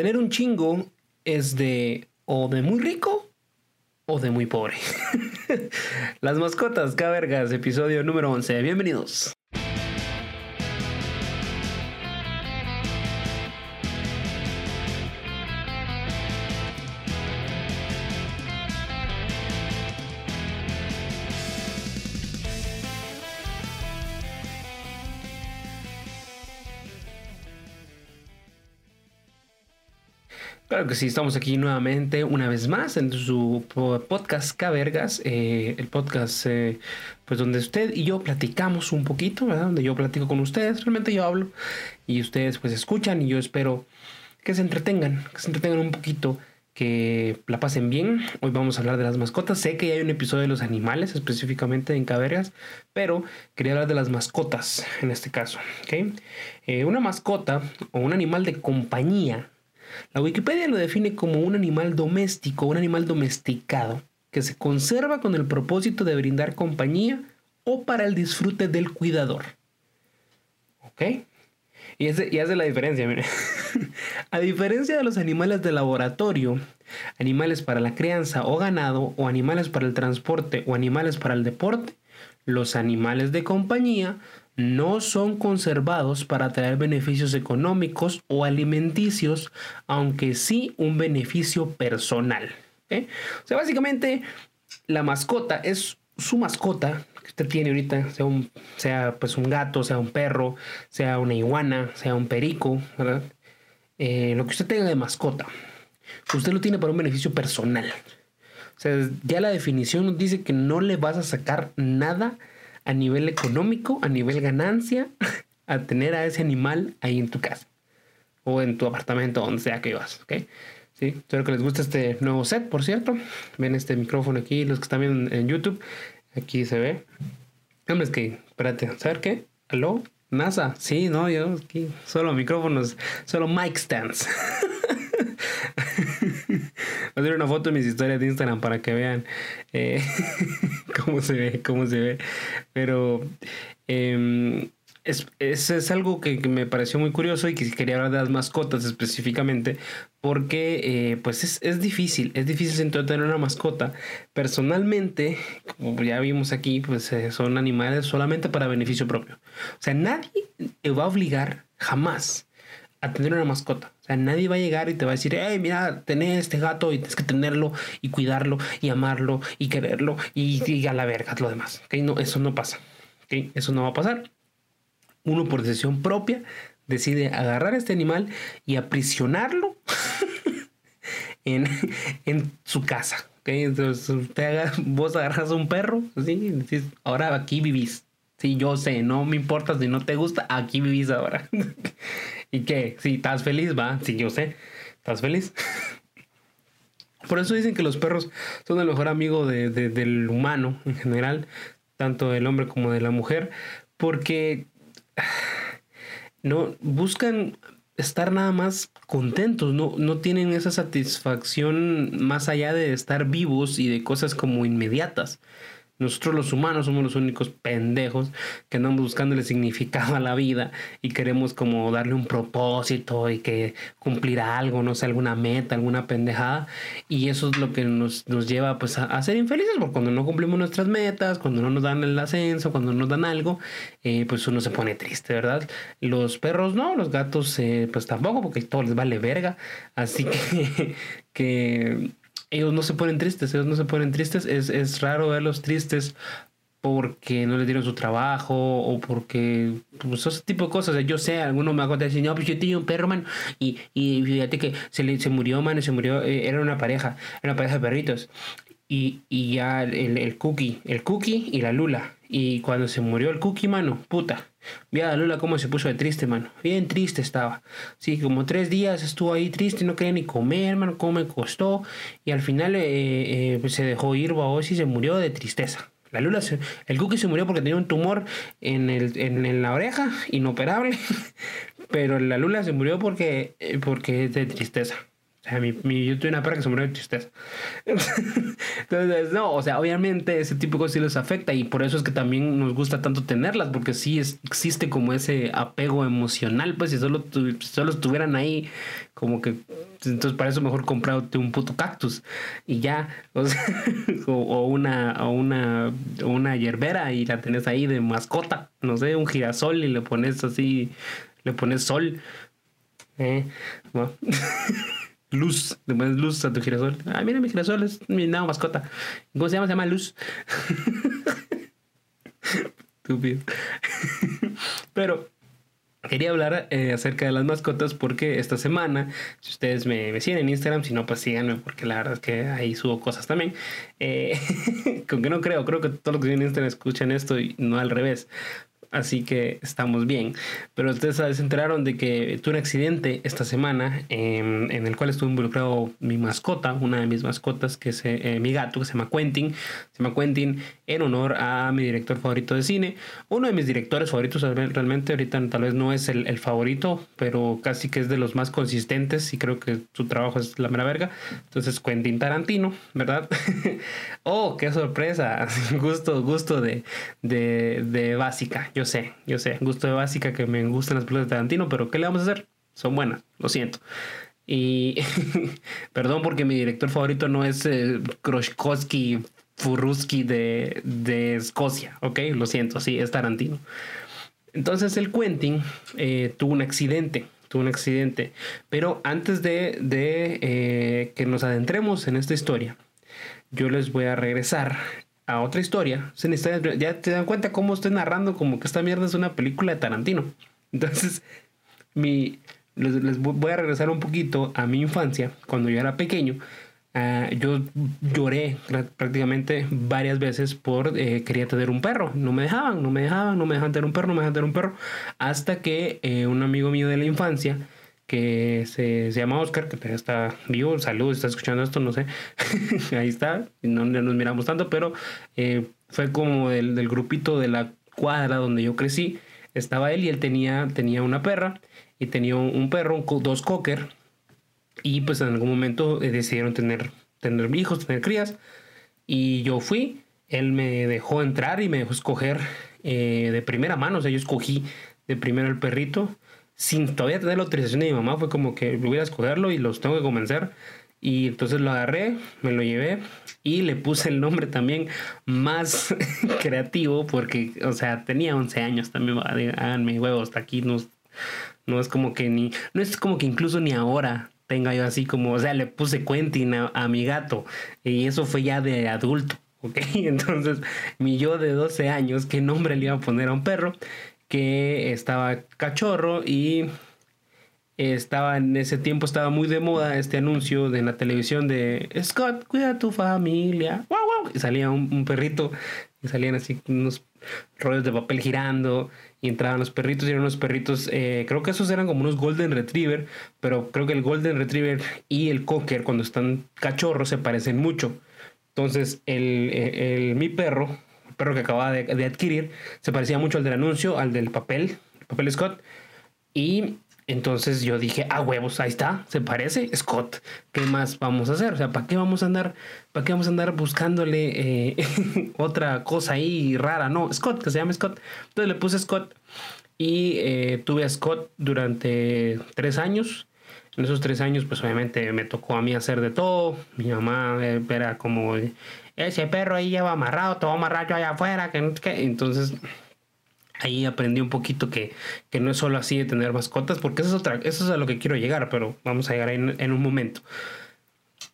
tener un chingo es de o de muy rico o de muy pobre. Las mascotas, vergas, episodio número 11. Bienvenidos. Claro que sí, estamos aquí nuevamente, una vez más, en su podcast Cavergas, eh, el podcast eh, pues donde usted y yo platicamos un poquito, ¿verdad? Donde yo platico con ustedes, realmente yo hablo y ustedes pues escuchan y yo espero que se entretengan, que se entretengan un poquito, que la pasen bien. Hoy vamos a hablar de las mascotas. Sé que hay un episodio de los animales específicamente en Cavergas, pero quería hablar de las mascotas en este caso, ¿ok? Eh, una mascota o un animal de compañía la Wikipedia lo define como un animal doméstico, un animal domesticado, que se conserva con el propósito de brindar compañía o para el disfrute del cuidador. ¿Ok? Y hace, la diferencia, mire. A diferencia de los animales de laboratorio, animales para la crianza o ganado, o animales para el transporte o animales para el deporte, los animales de compañía no son conservados para traer beneficios económicos o alimenticios, aunque sí un beneficio personal. O sea, básicamente la mascota es su mascota que usted tiene ahorita, sea, un, pues gato, sea un perro, sea una iguana, sea un perico, ¿verdad? Eh, lo que usted tenga de mascota, usted lo tiene para un beneficio personal. O sea, ya la definición nos dice que no le vas a sacar nada a nivel económico, a nivel ganancia, a tener a ese animal ahí en tu casa o en tu apartamento, donde sea que vivas, ¿ok? Sí, espero que les guste este nuevo set, por cierto. Ven este micrófono aquí, los que están viendo en YouTube, aquí se ve. Hombre, es que, espérate, ¿saber qué? ¿Aló? NASA, sí, no, yo aquí solo micrófonos, solo mic stands. Voy a hacer una foto de mis historias de Instagram para que vean eh, cómo se ve, cómo se ve. Pero em, es, es, algo que, me pareció muy curioso y que quería hablar de las mascotas específicamente porque eh, pues es, es, difícil, es difícil tener una mascota. Personalmente, como ya vimos aquí, pues eh, son animales solamente para beneficio propio. O sea, nadie te va a obligar jamás a tener una mascota. O sea, nadie va a llegar y te va a decir, hey, mira, tenés este gato y tienes que tenerlo y cuidarlo y amarlo y quererlo y, a la verga lo demás. ¿okay? No, eso no pasa. ¿okay? Eso no va a pasar. Uno por decisión propia decide agarrar a este animal y aprisionarlo en, en su casa. Entonces, usted vos agarras un perro ¿sí? y decís, ahora aquí vivís. Sí, yo sé, no me importa si no te gusta, aquí vivís ahora. ¿Y qué? Si estás feliz, va. Sí, yo sé. ¿Estás feliz? Por eso dicen que los perros son el mejor amigo del humano en general, tanto del hombre como de la mujer, porque no buscan estar nada más contentos, no, no tienen esa satisfacción más allá de estar vivos y de cosas como inmediatas. Nosotros los humanos somos los únicos pendejos que andamos buscándole significado a la vida y queremos como darle un propósito y que cumplir algo, no sé, alguna meta, alguna pendejada. Y eso es lo que nos, nos lleva pues a, ser infelices, porque cuando no cumplimos nuestras metas, cuando no nos dan el ascenso, cuando nos dan algo, eh, pues uno se pone triste, ¿verdad? Los perros no, los gatos eh, pues tampoco, porque todo les vale verga. Así que ellos no se ponen tristes, ellos no se ponen tristes. Es, es raro verlos tristes porque no les dieron su trabajo o porque pues ese tipo de cosas. yo sé, algunos me acuerdan decir, no, pues yo tenía un perro, mano, y, y fíjate que se, le, se murió, mano, se murió, eh, era una pareja, era una pareja de perritos. Y, y ya el, el cookie, el cookie y la Lula. Y cuando se murió el cookie, mano, puta, Vi a Lula cómo se puso de triste, mano. Bien triste estaba. Sí, como tres días estuvo ahí triste, no quería ni comer, mano, cómo me costó. Y al final eh, eh, pues se dejó ir, babos, y se murió de tristeza. La Lula, el Cookie se murió porque tenía un tumor en, el, en, la oreja, inoperable. Pero la Lula se murió porque, eh, porque es de tristeza. O mi, mi, yo tuve una perra que se murió de tristeza. Entonces, no, o sea, obviamente ese tipo de cosas sí les afecta y por eso es que también nos gusta tanto tenerlas, porque sí es, existe como ese apego emocional, pues si solo, solo estuvieran ahí como que Entonces, para eso mejor comprarte un puto cactus y ya, o, sea, o, una, o una, una hierbera y la tenés ahí de mascota, no sé, un girasol y le pones así, le pones sol. Eh, luz, le pones luz a tu girasol. Ah, mira, mi girasol es mi nueva mascota. ¿Cómo se llama? Se llama Luz. Estúpido. Pero Quería hablar eh, acerca de las mascotas porque esta semana, si ustedes me, siguen en Instagram, si no, pues síganme porque la verdad es que ahí subo cosas también. Eh, con que no creo, creo que todos los que siguen en Instagram escuchan esto y no al revés así que estamos bien. Pero ustedes se enteraron de que tuve un accidente esta semana en, el cual estuvo involucrado mi mascota, una de mis mascotas, que es eh, mi gato, que se llama Quentin. Se llama Quentin en honor a mi director favorito de cine. Uno de mis directores favoritos realmente, ahorita tal vez no es el, favorito, pero casi que es de los más consistentes y creo que su trabajo es la mera verga. Entonces Quentin Tarantino, ¿verdad? oh, qué sorpresa. gusto, gusto de, de, básica. Sé, yo sé, gusto de básica que me gustan las películas de Tarantino, pero ¿qué le vamos a hacer? Son buenas, lo siento. Y perdón porque mi director favorito no es eh, Kroshkowski Furuski de, de, Escocia, ¿ok? Lo siento, sí, es Tarantino. Entonces el Quentin eh, tuvo un accidente, tuvo un accidente. Pero antes de, de eh, que nos adentremos en esta historia, yo les voy a regresar a otra historia. Ya te dan cuenta cómo estoy narrando como que esta mierda es una película de Tarantino. Entonces, mi, les, voy a regresar un poquito a mi infancia, cuando yo era pequeño. Ah, yo lloré prácticamente varias veces por eh, quería tener un perro. No me dejaban, no me dejaban, no me dejaban tener un perro, no me dejaban tener un perro. Hasta que eh, un amigo mío de la infancia que se, llama Oscar, que está vivo, salud, está escuchando esto, no sé, ahí está, no, nos miramos tanto, pero eh, fue como del, del, grupito de la cuadra donde yo crecí, estaba él y él tenía, tenía una perra y tenía un, perro, dos cocker, y pues en algún momento eh, decidieron tener, tener hijos, tener crías, y yo fui, él me dejó entrar y me dejó escoger eh, de primera mano, o sea, yo escogí de primero el perrito, sin todavía tener la autorización de mi mamá, fue como que voy a escogerlo y los tengo que convencer. Y entonces lo agarré, me lo llevé y le puse el nombre también más creativo porque, o sea, tenía 11 años también, háganme huevos, hasta aquí no, no es como que ni, no es como que incluso ni ahora tenga yo así como, o sea, le puse Quentin a, a mi gato y eso fue ya de adulto, ¿ok? Entonces, mi yo de 12 años, ¿qué nombre le iba a poner a un perro? Que estaba cachorro y estaba en ese tiempo estaba muy de moda este anuncio de la televisión de Scott, cuida a tu familia. Y salía un, perrito y salían así unos rollos de papel girando y entraban los perritos y eran unos perritos, eh, creo que esos eran como unos Golden Retriever, pero creo que el Golden Retriever y el Cocker cuando están cachorros se parecen mucho. Entonces el, el mi perro perro que acababa de, adquirir se parecía mucho al del anuncio, al del papel, papel Scott. Y entonces yo dije, ah, huevos, ahí está, se parece, Scott, ¿qué más vamos a hacer? O sea, ¿para qué vamos a andar, para qué vamos a andar buscándole eh, otra cosa ahí rara? No, Scott, que se llama Scott. Entonces le puse Scott y eh, tuve a Scott durante tres años. En esos tres años, pues obviamente me tocó a mí hacer de todo. Mi mamá eh, era como ese perro ahí lleva amarrado, te voy allá afuera, que, que entonces ahí aprendí un poquito que, que, no es solo así de tener mascotas, porque eso es otra, eso es a lo que quiero llegar, pero vamos a llegar ahí en, un momento.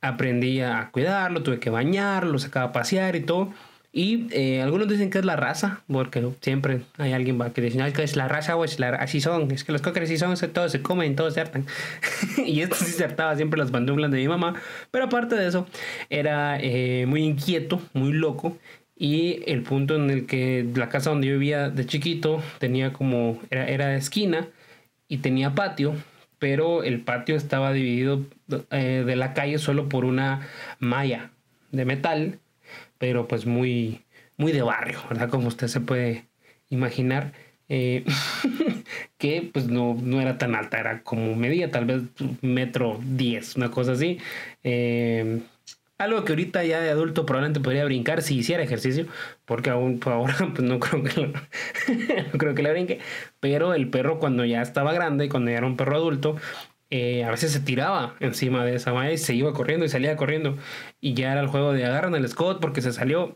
Aprendí a cuidarlo, tuve que bañarlo, sacaba a pasear y todo. Y eh, algunos dicen que es la raza, porque siempre hay alguien que dice, no, es que es la raza o es la, así son, es que los cockers así son, todos se comen, todos se hartan. y esto sí se hartaba siempre las bandunglas de mi mamá, pero aparte de eso, era eh, muy inquieto, muy loco. Y el punto en el que la casa donde yo vivía de chiquito tenía como, era, era de esquina y tenía patio, pero el patio estaba dividido eh, de la calle solo por una malla de metal pero pues muy, muy de barrio, ¿verdad? Como usted se puede imaginar. Eh, que pues no, no, era tan alta, era como medía tal vez metro diez, una cosa así. Eh, algo que ahorita ya de adulto probablemente podría brincar si hiciera ejercicio, porque aún por ahora pues no creo que no creo que le brinque, pero el perro cuando ya estaba grande, cuando ya era un perro adulto, eh, a veces se tiraba encima de esa malla y se iba corriendo y salía corriendo. Y ya era el juego de agarran el Scott porque se salió.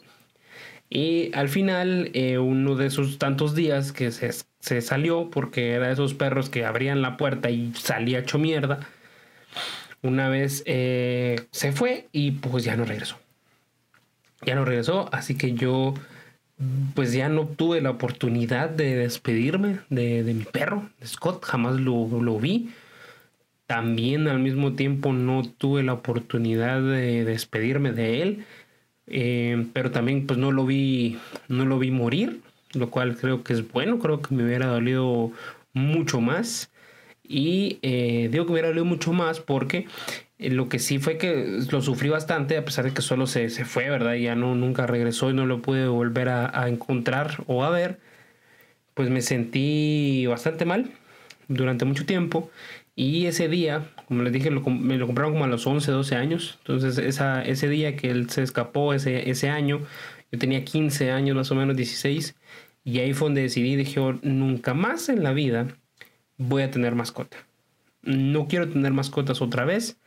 Y al final, eh, uno de esos tantos días que se, se, salió, porque era de esos perros que abrían la puerta y salía hecho mierda, una vez eh, se fue y pues ya no regresó. Ya no regresó, así que yo pues ya no tuve la oportunidad de despedirme de, de mi perro, Scott, jamás lo, lo vi también al mismo tiempo no tuve la oportunidad de despedirme de él, eh, pero también pues no lo vi, no lo vi morir, lo cual creo que es bueno, creo que me hubiera dolido mucho más. Y eh, digo que me hubiera dolido mucho más porque eh, lo que sí fue que lo sufrí bastante, a pesar de que solo se, se fue, ¿verdad? Ya no, nunca regresó y no lo pude volver a, a encontrar o a ver. Pues me sentí bastante mal durante mucho tiempo y ese día, como les dije, me lo compraron como a los 11, 12 años. Entonces, esa, ese día que él se escapó, ese, ese año, yo tenía 15 años, más o menos 16. Y ahí fue donde decidí, dije, oh, nunca más en la vida voy a tener mascota. No quiero tener mascotas otra vez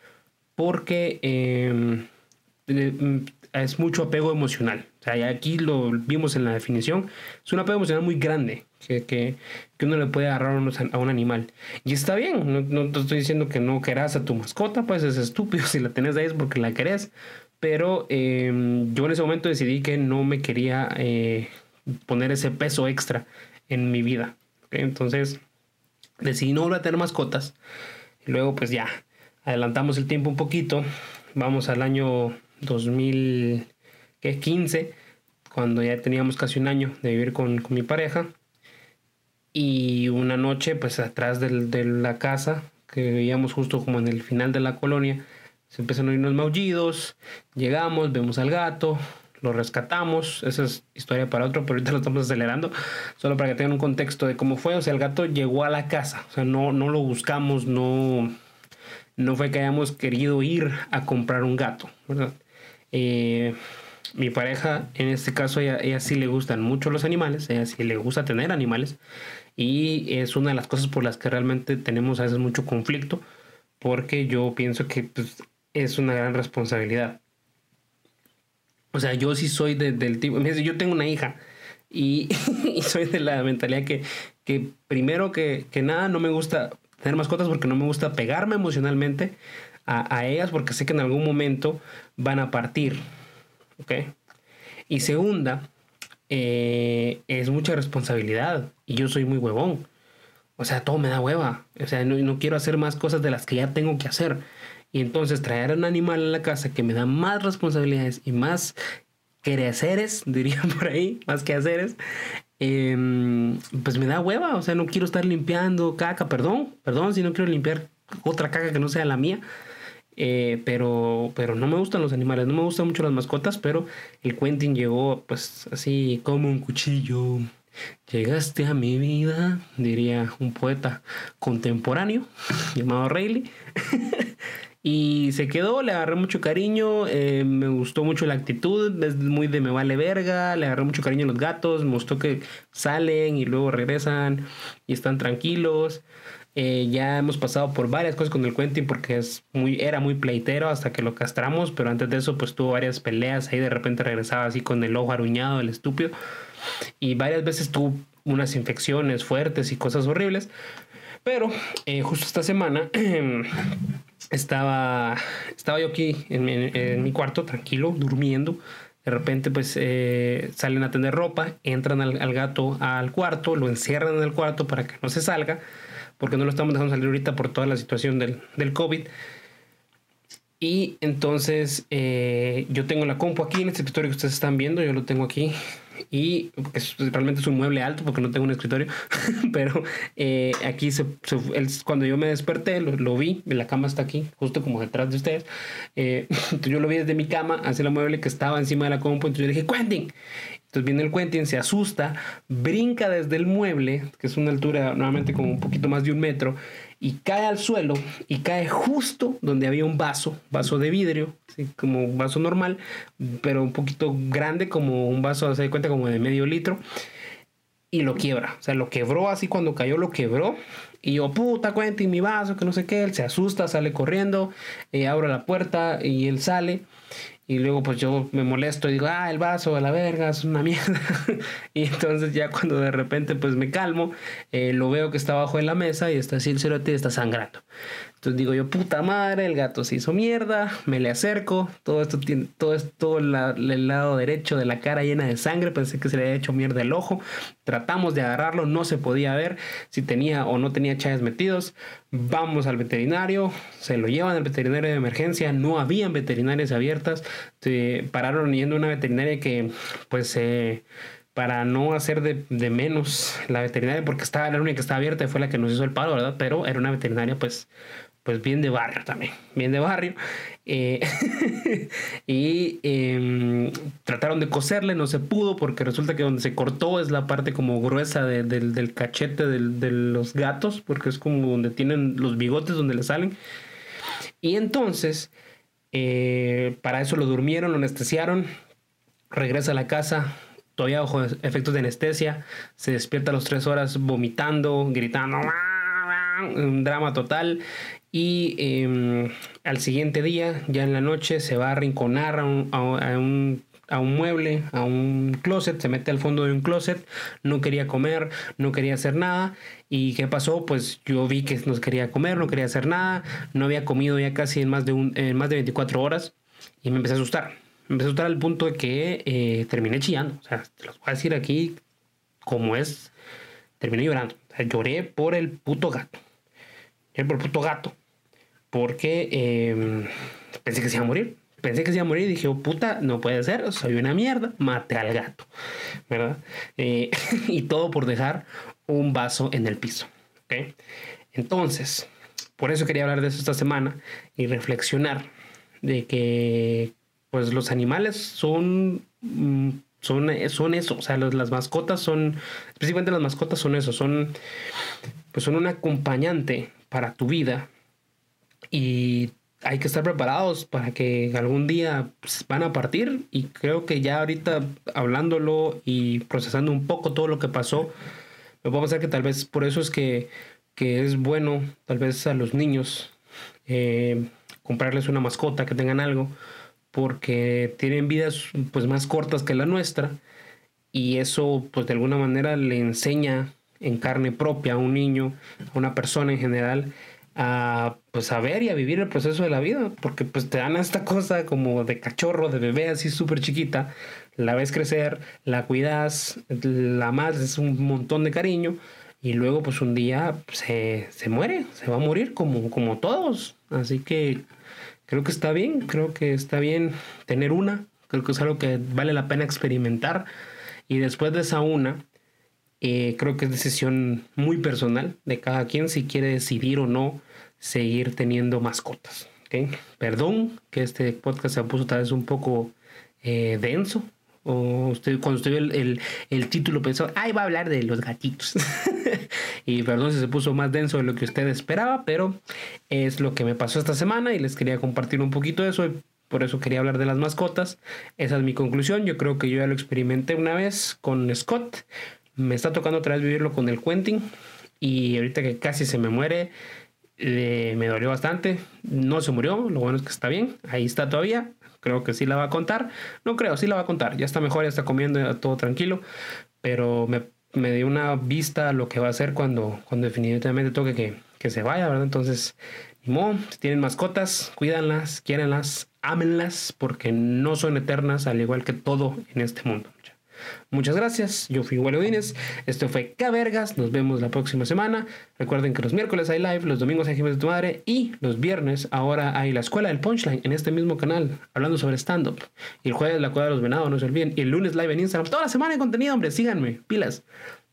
porque em, es mucho apego emocional. O sea, aquí lo vimos en la definición. Es un apego emocional muy grande que, que, que uno le puede agarrar a un animal. Y está bien, no, no, te estoy diciendo que no querás a tu mascota, pues es estúpido. Si la tenés ahí es porque la querés. Pero em, yo en ese momento decidí que no me quería eh, poner ese peso extra en mi vida. Entonces decidí no volver a tener mascotas. Y luego pues ya, adelantamos el tiempo un poquito. Vamos al año 2015, cuando ya teníamos casi un año de vivir con, con mi pareja. Y una noche, pues atrás del, de la casa, que veíamos justo como en el final de la colonia, se empiezan a oír unos maullidos, llegamos, vemos al gato, lo rescatamos, esa es historia para otro, pero ahorita lo estamos acelerando, solo para que tengan un contexto de cómo fue, o sea, el gato llegó a la casa, o sea, no, no lo buscamos, no, no fue que hayamos querido ir a comprar un gato, ¿verdad? Eh, mi pareja, en este caso, ella, ella sí le gustan mucho los animales, ella sí le gusta tener animales y es una de las cosas por las que realmente tenemos a veces mucho conflicto porque yo pienso que pues, es una gran responsabilidad. O sea, yo sí soy del tipo, yo tengo una hija y, soy de la mentalidad que, que primero que, que, nada no me gusta tener mascotas porque no me gusta pegarme emocionalmente a, ellas porque sé que en algún momento van a partir ¿ok? Y segunda, eh, es mucha responsabilidad y yo soy muy huevón. O sea, todo me da hueva. O sea, no, no, quiero hacer más cosas de las que ya tengo que hacer. Y entonces traer a un animal a la casa que me da más responsabilidades y más quehaceres, diría por ahí, más quehaceres, eh, pues me da hueva. O sea, no quiero estar limpiando caca, perdón, perdón si no quiero limpiar otra caca que no sea la mía. Eh, pero, pero no me gustan los animales, no me gustan mucho las mascotas, pero el Quentin llegó pues así como un cuchillo. Llegaste a mi vida, diría un poeta contemporáneo llamado Rayleigh. y se quedó, le agarré mucho cariño, eh, me gustó mucho la actitud, es muy de me vale verga, le agarré mucho cariño a los gatos, me gustó que salen y luego regresan y están tranquilos. Eh, ya hemos pasado por varias cosas con el Quentin porque es muy, era muy pleitero hasta que lo castramos, pero antes de eso pues tuvo varias peleas, ahí de repente regresaba así con el ojo aruñado, el estúpido, y varias veces tuvo unas infecciones fuertes y cosas horribles, pero eh, justo esta semana estaba, estaba yo aquí en mi, cuarto tranquilo, durmiendo, de repente pues eh, salen a tener ropa, entran al, al gato al cuarto, lo encierran en el cuarto para que no se salga, porque no lo estamos dejando salir ahorita por toda la situación del, del COVID. Y entonces eh, yo tengo la compu aquí en este escritorio que ustedes están viendo, yo lo tengo aquí. Y es, realmente es un mueble alto porque no tengo un escritorio. Pero eh, aquí se, cuando yo me desperté, lo, lo, vi, la cama está aquí, justo como detrás de ustedes. Eh, yo lo vi desde mi cama hacia el mueble que estaba encima de la compu. Entonces yo dije, Quentin. Entonces viene el Quentin, se asusta, brinca desde el mueble, que es una altura nuevamente como un poquito más de un metro, y cae al suelo y cae justo donde había un vaso, vaso de vidrio, como un vaso normal, pero un poquito grande, como un vaso, se da cuenta, como de medio litro, y lo quiebra. O sea, lo quebró así cuando cayó, lo quebró Y yo, puta, Quentin, mi vaso, que no sé qué. Él se asusta, sale corriendo, eh, abro la puerta y él sale. Y luego pues yo me molesto y digo, ah, el vaso a la verga, es una mierda. y entonces ya cuando de repente pues me calmo, eh, lo veo que está abajo en la mesa y está así el cerote y está sangrando. Entonces digo yo, puta madre, el gato se hizo mierda, me le acerco, todo esto tiene, todo esto, el lado derecho de la cara llena de sangre, pensé que se le había hecho mierda el ojo, tratamos de agarrarlo, no se podía ver si tenía o no tenía chaves metidos, vamos al veterinario, se lo llevan al veterinario de emergencia, no habían veterinarias abiertas, pararon yendo a una veterinaria que pues... Para no hacer de, de, menos la veterinaria, porque estaba la única que estaba abierta fue la que nos hizo el paro, ¿verdad? Pero era una veterinaria, pues, pues bien de barrio también, bien de barrio. Eh, y em, trataron de coserle, no se pudo porque resulta que donde se cortó es la parte como gruesa del cachete de los gatos, porque es como donde tienen los bigotes donde le salen. Y entonces, eh, para eso lo durmieron, lo anestesiaron, regresa a la casa, todavía bajo efectos de anestesia, se despierta a las tres horas vomitando, gritando, un drama total y em, al siguiente día, ya en la noche, se va a arrinconar a un, a, un, mueble, a un closet, se mete al fondo de un closet, no quería comer, no quería hacer nada. ¿Y qué pasó? Pues yo vi que no quería comer, no quería hacer nada, no había comido ya casi en más de, un, en más de 24 horas y me empecé a asustar. Me empecé a asustar al punto de que eh, terminé chillando. O sea, te los voy a decir aquí como es. Terminé llorando. Lloré por el puto gato. Por el puto gato porque em, pensé que se iba a morir. Pensé que se iba a morir y dije, oh, puta, no puede ser, soy una mierda, mate al gato, ¿verdad? Eh, y todo por dejar un vaso en el piso, ¿ok? Entonces, por eso quería hablar de eso esta semana y reflexionar de que, pues, los animales son mm, son, son eso, o sea, las mascotas son, específicamente las mascotas son eso, son, pues son un acompañante para tu vida, y hay que estar preparados para que algún día pues, van a partir. Y creo que ya ahorita hablándolo y procesando un poco todo lo que pasó, me puedo pensar que tal vez por eso es que, que es bueno tal vez a los niños eh, comprarles una mascota, que tengan algo, porque tienen vidas pues más cortas que la nuestra. Y eso pues de alguna manera le enseña en carne propia a un niño, a una persona en general, a pues a ver y a vivir el proceso de la vida, porque pues te dan esta cosa como de cachorro, de bebé así súper chiquita, la ves crecer, la cuidas, la más es un montón de cariño y luego pues un día se, se muere, se va a morir como, como todos, así que creo que está bien, creo que está bien tener una, creo que es algo que vale la pena experimentar. Y después de esa una, eh, creo que es decisión muy personal de cada quien si quiere decidir o no seguir teniendo mascotas. ¿okay? Perdón que este podcast se puso tal vez un poco eh, denso. O usted, cuando usted vio el, el, título pensó, ay, va a hablar de los gatitos. y perdón si se puso más denso de lo que usted esperaba, pero es lo que me pasó esta semana y les quería compartir un poquito de eso. Y por eso quería hablar de las mascotas. Esa es mi conclusión. Yo creo que yo ya lo experimenté una vez con Scott. Me está tocando otra vez vivirlo con el Quentin. Y ahorita que casi se me muere, me dolió bastante. No se murió, lo bueno es que está bien. Ahí está todavía. Creo que sí la va a contar. No creo, sí la va a contar. Ya está mejor, ya está comiendo, ya todo tranquilo. Pero me, me dio una vista a lo que va a hacer cuando, cuando definitivamente toque que, que se vaya, ¿verdad? Entonces, ni si tienen mascotas, cuídanlas, quiéranlas, ámenlas, porque no son eternas, al igual que todo en este mundo. Muchas gracias, yo fui Wally Odines, esto fue Cabergas, nos vemos la próxima semana. Recuerden que los miércoles hay live, los domingos hay Jiménez de tu Madre y los viernes ahora hay la Escuela del Punchline en este mismo canal, hablando sobre stand-up. Y el jueves la Cueva de los Venados, no se olviden. Y el lunes live en Instagram, toda la semana de contenido, hombre, síganme, pilas.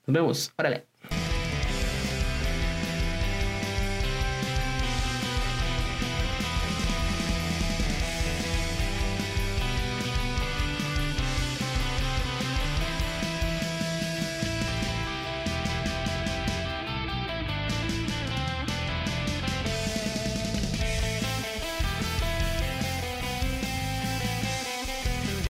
Nos vemos, órale.